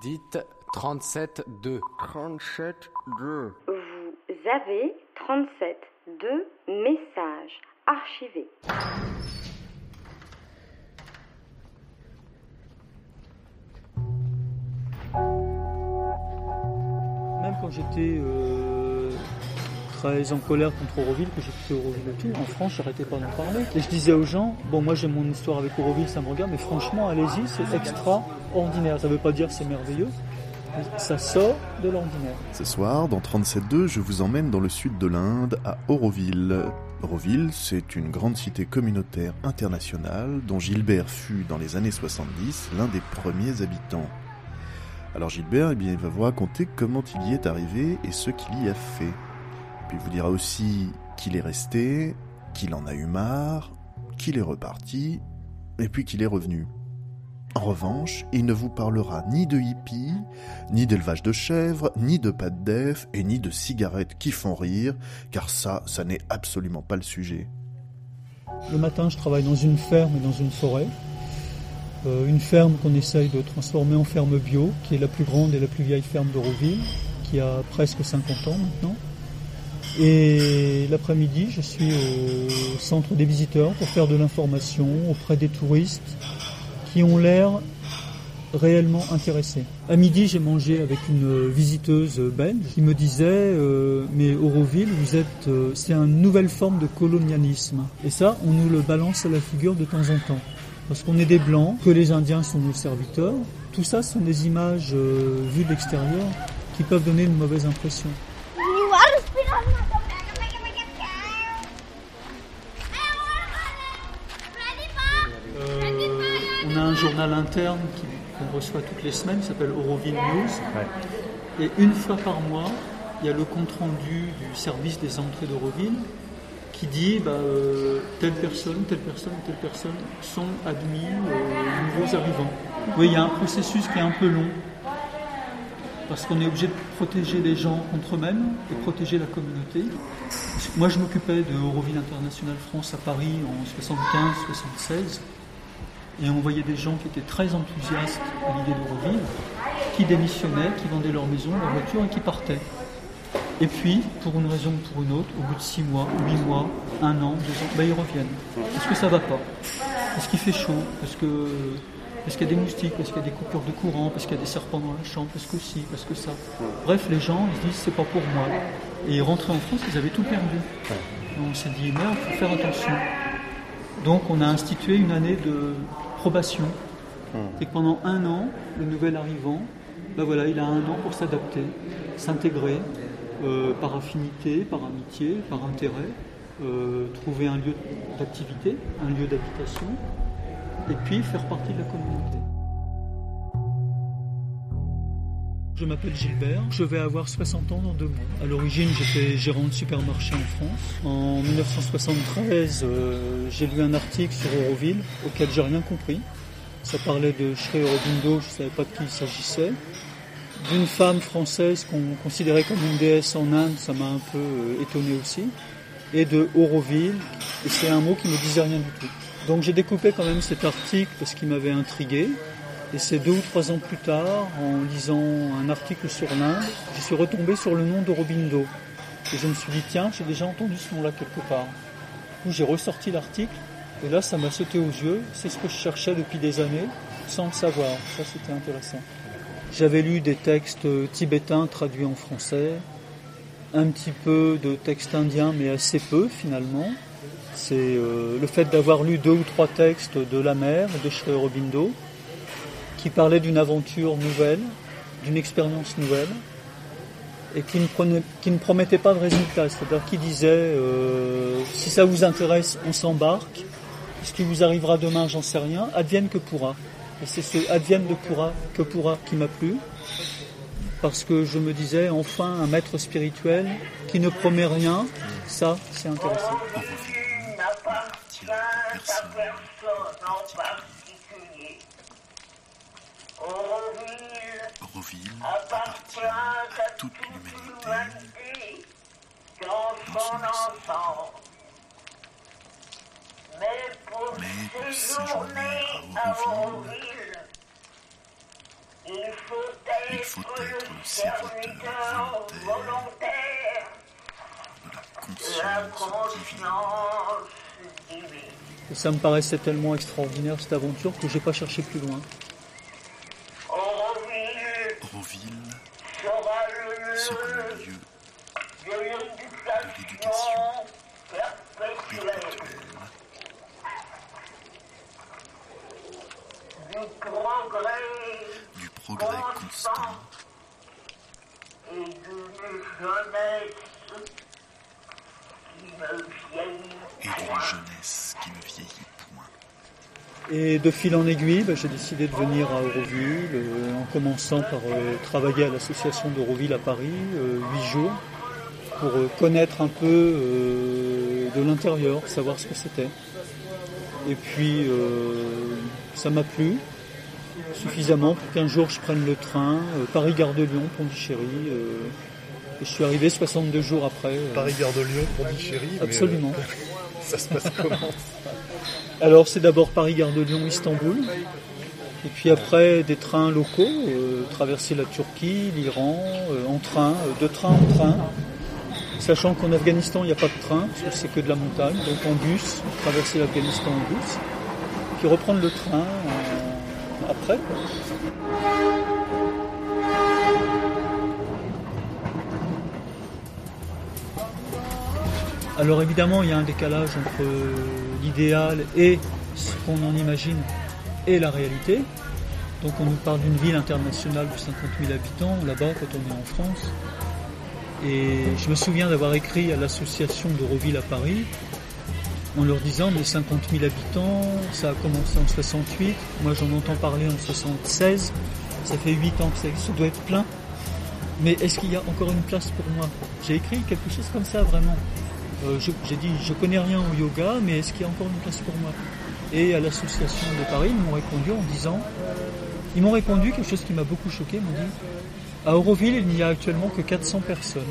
Dites 37-2. 37-2. Vous avez 37 deux messages archivés. Même quand j'étais euh, très en colère contre Auroville, que j'ai quitté Auroville et tout, en France, j'arrêtais pas d'en parler. Et je disais aux gens, bon, moi j'ai mon histoire avec Auroville, ça me regarde, mais franchement, allez-y, c'est extraordinaire. Ça veut pas dire c'est merveilleux, ça sort de l'ordinaire. Ce soir, dans 37.2, je vous emmène dans le sud de l'Inde, à Auroville. Auroville, c'est une grande cité communautaire internationale dont Gilbert fut, dans les années 70, l'un des premiers habitants. Alors Gilbert, eh bien, il va vous raconter comment il y est arrivé et ce qu'il y a fait. Puis il vous dira aussi qu'il est resté, qu'il en a eu marre, qu'il est reparti, et puis qu'il est revenu. En revanche, il ne vous parlera ni de hippies, ni d'élevage de chèvres, ni de pâtes d'EF, et ni de cigarettes qui font rire, car ça, ça n'est absolument pas le sujet. Le matin, je travaille dans une ferme et dans une forêt. Euh, une ferme qu'on essaye de transformer en ferme bio, qui est la plus grande et la plus vieille ferme d'Auroville, qui a presque 50 ans maintenant. Et l'après-midi, je suis au centre des visiteurs pour faire de l'information auprès des touristes qui ont l'air réellement intéressés. À midi, j'ai mangé avec une visiteuse belge qui me disait euh, mais Auroville, vous êtes, euh, c'est une nouvelle forme de colonialisme. Et ça, on nous le balance à la figure de temps en temps. Parce qu'on est des blancs, que les Indiens sont nos serviteurs. Tout ça sont des images euh, vues de l'extérieur qui peuvent donner une mauvaise impression. Journal interne qu'on reçoit toutes les semaines, qui s'appelle Auroville News. Et une fois par mois, il y a le compte-rendu du service des entrées d'Auroville qui dit bah, euh, telle personne, telle personne, telle personne sont admis aux nouveaux arrivants. Oui, il y a un processus qui est un peu long parce qu'on est obligé de protéger les gens contre eux-mêmes et protéger la communauté. Moi, je m'occupais de Auroville International France à Paris en 75-76 et on voyait des gens qui étaient très enthousiastes à l'idée de revivre, qui démissionnaient, qui vendaient leur maison, leur voiture et qui partaient. Et puis, pour une raison ou pour une autre, au bout de six mois, huit mois, un an, deux ans, ben, ils reviennent. Est-ce que ça va pas? Est-ce qu'il fait chaud? Que parce qu'il y a des moustiques, parce qu'il y a des coupures de courant, parce qu'il y a des serpents dans la chambre, parce que si, parce que ça? Bref, les gens, ils se disent, c'est pas pour moi. Et ils rentraient en France, ils avaient tout perdu. Donc on s'est dit, merde, il faut faire attention. Donc on a institué une année de probation. Hmm. Et pendant un an, le nouvel arrivant, ben voilà, il a un an pour s'adapter, s'intégrer euh, par affinité, par amitié, par intérêt, euh, trouver un lieu d'activité, un lieu d'habitation, et puis faire partie de la communauté. Je m'appelle Gilbert, je vais avoir 60 ans dans deux mois. À l'origine, j'étais gérant de supermarché en France. En 1973, euh, j'ai lu un article sur Auroville auquel j'ai rien compris. Ça parlait de Sri Aurobindo, je ne savais pas de qui il s'agissait. D'une femme française qu'on considérait comme une déesse en Inde, ça m'a un peu euh, étonné aussi. Et de Auroville, et c'est un mot qui ne disait rien du tout. Donc j'ai découpé quand même cet article parce qu'il m'avait intrigué. Et c'est deux ou trois ans plus tard, en lisant un article sur l'Inde, je suis retombé sur le nom d'Aurobindo. Et je me suis dit, tiens, j'ai déjà entendu ce nom-là quelque part. Du j'ai ressorti l'article, et là, ça m'a sauté aux yeux. C'est ce que je cherchais depuis des années, sans le savoir. Ça, c'était intéressant. J'avais lu des textes tibétains traduits en français, un petit peu de textes indiens, mais assez peu finalement. C'est euh, le fait d'avoir lu deux ou trois textes de la mer, de Sri Aurobindo, qui parlait d'une aventure nouvelle, d'une expérience nouvelle, et qui ne, qui ne, promettait pas de résultat. C'est-à-dire qui disait euh, si ça vous intéresse, on s'embarque. Ce qui vous arrivera demain, j'en sais rien. Advienne que pourra. Et c'est ce advienne de pourra que pourra qui m'a plu, parce que je me disais enfin un maître spirituel qui ne promet rien. Ça, c'est intéressant. Auroville appartient à toute l'humanité dans son ensemble. Mais pour séjourner à Auroville, il faut Il faut être le serviteur volontaire de la conscience divine. Et ça me paraissait tellement extraordinaire cette aventure que j'ai pas cherché plus loin. Auroville sera le lieu de l'éducation perpétuelle, du progrès constant et d'une jeunesse qui me vieillit. Et d'une jeunesse qui ne vieillit point. Et de fil en aiguille, ben, j'ai décidé de venir à Auroville, euh, en commençant par euh, travailler à l'association d'Auroville à Paris, euh, huit jours, pour connaître un peu de l'intérieur, savoir ce que c'était. Et puis, ça m'a plu suffisamment pour qu'un jour je prenne le train, Paris-Gare de Lyon, Pondichéry, et je suis arrivé 62 jours après. euh, Paris-Gare de Lyon, Pondichéry. mais, Absolument. euh, ça se passe comment Alors c'est d'abord Paris-Gare de Lyon, Istanbul. Et puis après des trains locaux, euh, traverser la Turquie, l'Iran, en train, de train en train. Sachant qu'en Afghanistan il n'y a pas de train, parce que c'est que de la montagne, donc en bus, traverser l'Afghanistan en bus. Puis reprendre le train après. quoi. Alors évidemment, il y a un décalage entre l'idéal et ce qu'on en imagine et la réalité. Donc on nous parle d'une ville internationale de 50 000 habitants là-bas quand on est en France. Et je me souviens d'avoir écrit à l'association d'Euroville à Paris en leur disant mais 50 000 habitants, ça a commencé en 68, moi j'en entends parler en 76, ça fait 8 ans que ça, ça doit être plein. Mais est-ce qu'il y a encore une place pour moi? J'ai écrit quelque chose comme ça vraiment. Euh, J'ai dit, je connais rien au yoga, mais est-ce qu'il y a encore une place pour moi? Et à l'association de Paris, ils m'ont répondu en disant, ils m'ont répondu quelque chose qui m'a beaucoup choqué, ils m'ont dit, à Auroville, il n'y a actuellement que 400 personnes.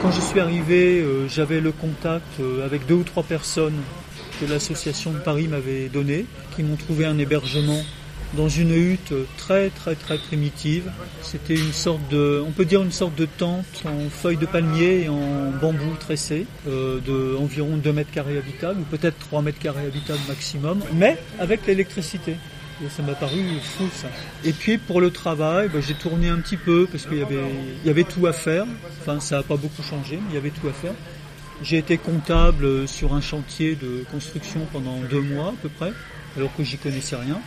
Quand je suis arrivé, euh, j'avais le contact euh, avec deux ou trois personnes que l'association de Paris m'avait donné, qui m'ont trouvé un hébergement dans une hutte très très très primitive. C'était une sorte de, on peut dire une sorte de tente en feuilles de palmier et en bambou tressé, euh, de environ 2 mètres carrés habitables, ou peut-être 3 mètres carrés habitables maximum, mais avec l'électricité. Ça m'a paru fou ça. Et puis pour le travail, ben, j'ai tourné un petit peu parce qu'il y avait, il y avait tout à faire. Enfin, ça n'a pas beaucoup changé, mais il y avait tout à faire. J'ai été comptable sur un chantier de construction pendant deux mois à peu près, alors que j'y connaissais rien.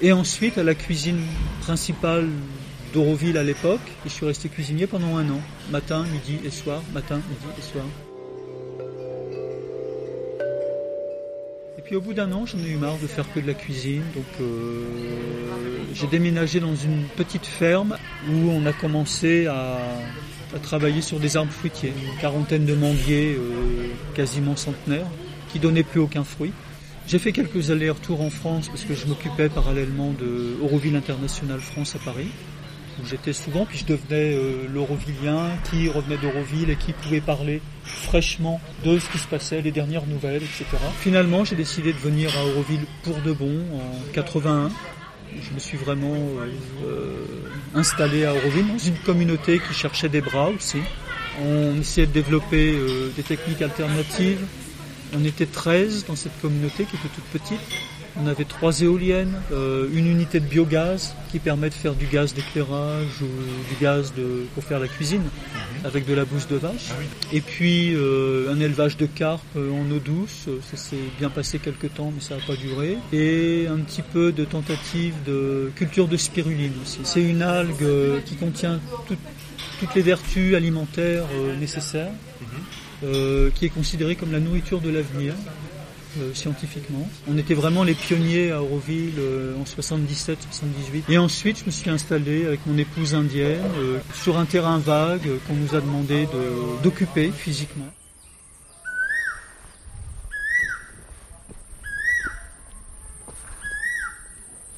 Et ensuite, à la cuisine principale d'Auroville à l'époque, je suis resté cuisinier pendant un an, matin, midi et soir, matin, midi et soir. Et puis au bout d'un an, j'en ai eu marre de faire que de la cuisine, donc euh, j'ai déménagé dans une petite ferme où on a commencé à, travailler sur des arbres fruitiers, une quarantaine de manguiers euh, quasiment centenaires, qui donnaient plus aucun fruit. J'ai fait quelques allers-retours en France parce que je m'occupais parallèlement de Euroville International France à Paris, où j'étais souvent, puis je devenais euh, qui revenait d'Euroville et qui pouvait parler fraîchement de ce qui se passait, les dernières nouvelles, etc. Finalement, j'ai décidé de venir à Euroville pour de bon en 81. Je me suis vraiment euh, euh, installé à Euroville dans une communauté qui cherchait des bras aussi. On essayait de développer euh, des techniques alternatives, on était 13 dans cette communauté qui était toute petite. On avait trois éoliennes, euh, une unité de biogaz qui permet de faire du gaz d'éclairage ou du gaz de, pour faire la cuisine avec de la bouse de vache. Et puis euh, un élevage de carpes euh, en eau douce, ça s'est bien passé quelques temps mais ça n'a pas duré. Et un petit peu de tentative de culture de spiruline aussi. C'est une algue qui contient tout- toutes les vertus alimentaires euh, nécessaires euh, qui est considérée comme la nourriture de l'avenir. euh, scientifiquement. On était vraiment les pionniers à Auroville euh, en 77-78. Et ensuite, je me suis installé avec mon épouse indienne euh, sur un terrain vague euh, qu'on nous a demandé de- d'occuper physiquement.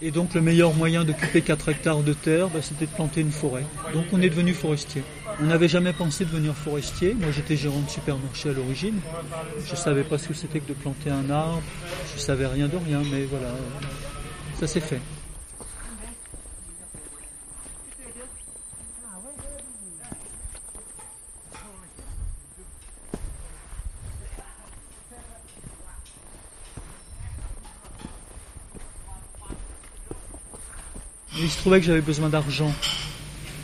Et donc le meilleur moyen d'occuper 4 hectares de terre, bah, c'était de planter une forêt. Donc on est devenu forestier. On n'avait jamais pensé devenir forestier. Moi j'étais gérant de supermarché à l'origine. Je savais pas ce que c'était que de planter un arbre. Je savais rien de rien, mais voilà. ça c'est fait. Il se trouvait que j'avais besoin d'argent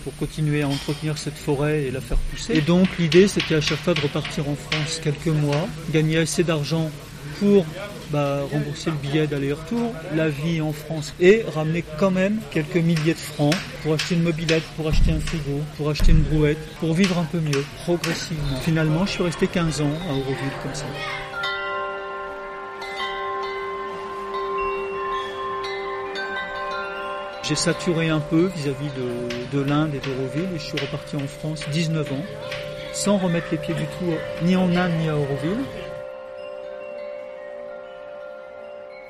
pour continuer à entretenir cette forêt et la faire pousser. Et donc l'idée c'était à chaque fois de repartir en France quelques mois, gagner assez d'argent pour bah, rembourser le billet d'aller-retour, la vie en France et ramener quand même quelques milliers de francs pour acheter une mobilette, pour acheter un frigo, pour acheter une brouette, pour vivre un peu mieux, progressivement. Finalement, je suis resté 15 ans à Auroville comme ça. J'ai saturé un peu vis-à-vis de, de l'Inde et d'Auroville et je suis reparti en France 19 ans, sans remettre les pieds du tout ni en Inde ni à Auroville.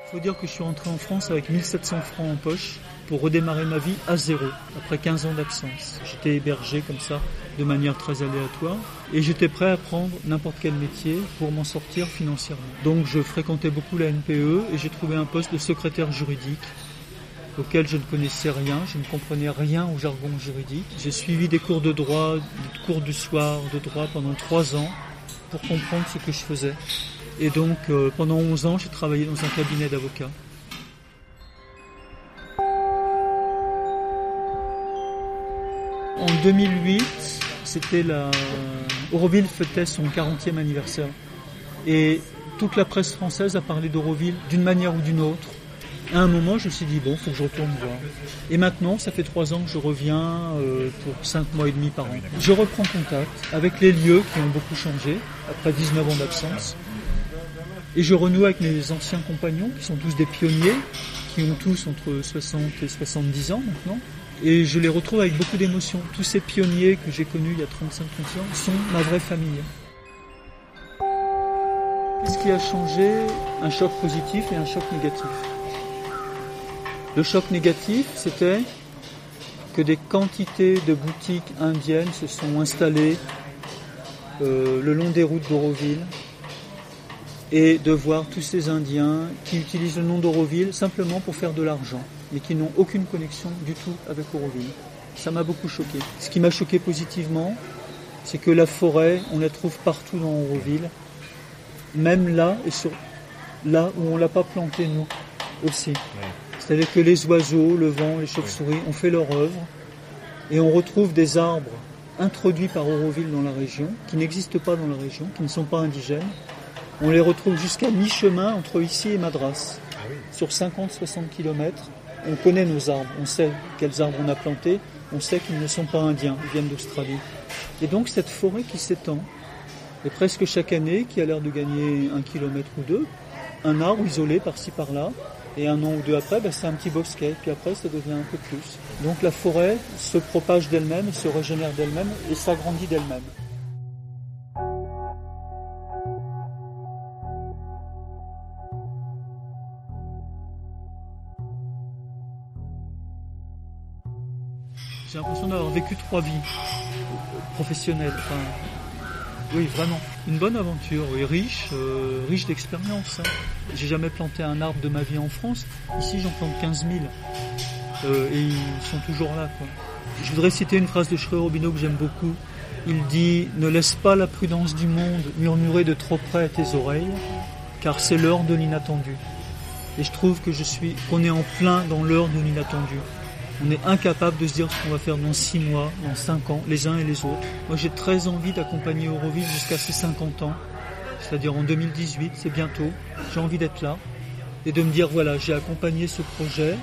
Il faut dire que je suis rentré en France avec 1700 francs en poche pour redémarrer ma vie à zéro, après 15 ans d'absence. J'étais hébergé comme ça, de manière très aléatoire, et j'étais prêt à prendre n'importe quel métier pour m'en sortir financièrement. Donc je fréquentais beaucoup la NPE et j'ai trouvé un poste de secrétaire juridique auquel je ne connaissais rien, je ne comprenais rien au jargon juridique. J'ai suivi des cours de droit, des cours du soir de droit pendant trois ans pour comprendre ce que je faisais. Et donc euh, pendant 11 ans, j'ai travaillé dans un cabinet d'avocats. En 2008, c'était la Auroville fêtait son 40e anniversaire et toute la presse française a parlé d'Auroville d'une manière ou d'une autre à un moment, je me suis dit, bon, faut que je retourne voir. Et maintenant, ça fait trois ans que je reviens euh, pour cinq mois et demi par an. Je reprends contact avec les lieux qui ont beaucoup changé, après 19 ans d'absence. Et je renoue avec mes anciens compagnons, qui sont tous des pionniers, qui ont tous entre 60 et 70 ans maintenant. Et je les retrouve avec beaucoup d'émotion. Tous ces pionniers que j'ai connus il y a 35 ans sont ma vraie famille. Qu'est-ce qui a changé? Un choc positif et un choc négatif. Le choc négatif, c'était que des quantités de boutiques indiennes se sont installées euh, le long des routes d'Auroville et de voir tous ces Indiens qui utilisent le nom d'Auroville simplement pour faire de l'argent, mais qui n'ont aucune connexion du tout avec Auroville. Ça m'a beaucoup choqué. Ce qui m'a choqué positivement, c'est que la forêt, on la trouve partout dans Auroville, même là et là où on l'a pas plantée nous aussi. C'est-à-dire que les oiseaux, le vent, les chauves-souris ont fait leur œuvre et on retrouve des arbres introduits par Auroville dans la région, qui n'existent pas dans la région, qui ne sont pas indigènes. On les retrouve jusqu'à mi-chemin entre ici et Madras. Ah Sur 50-60 km, on connaît nos arbres, on sait quels arbres on a plantés, on sait qu'ils ne sont pas indiens, ils viennent d'Australie. Et donc cette forêt qui s'étend, et presque chaque année, qui a l'air de gagner un kilomètre ou deux, un arbre isolé par-ci par-là, et un an ou deux après, ben, c'est un petit bosquet. Puis après, ça devient un peu plus. Donc la forêt se propage d'elle-même, se régénère d'elle-même et s'agrandit d'elle-même. J'ai l'impression d'avoir vécu trois vies professionnelles. Oui, vraiment. Une bonne aventure, oui, riche, euh, riche d'expérience. Hein. J'ai jamais planté un arbre de ma vie en France. Ici, j'en plante 15 000. Euh, et ils sont toujours là. Je voudrais citer une phrase de Schreur Robino que j'aime beaucoup. Il dit Ne laisse pas la prudence du monde murmurer de trop près à tes oreilles, car c'est l'heure de l'inattendu. Et je trouve que je suis, qu'on est en plein dans l'heure de l'inattendu on est incapable de se dire ce qu'on va faire dans 6 mois, dans 5 ans, les uns et les autres. Moi j'ai très envie d'accompagner Euroville jusqu'à ses 50 ans, c'est-à-dire en 2018, c'est bientôt. J'ai envie d'être là et de me dire voilà, j'ai accompagné ce projet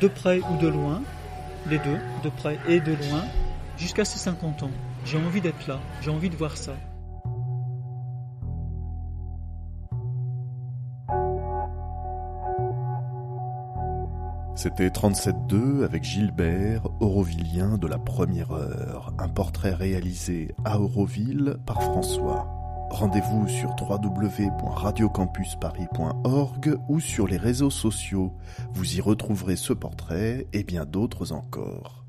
de près ou de loin, les deux, de près et de loin, jusqu'à ses 50 ans. J'ai envie d'être là, j'ai envie de voir ça. C'était 37.2 avec Gilbert, Aurovillien de la première heure, un portrait réalisé à Auroville par François. Rendez-vous sur www.radiocampusparis.org ou sur les réseaux sociaux. Vous y retrouverez ce portrait et bien d'autres encore.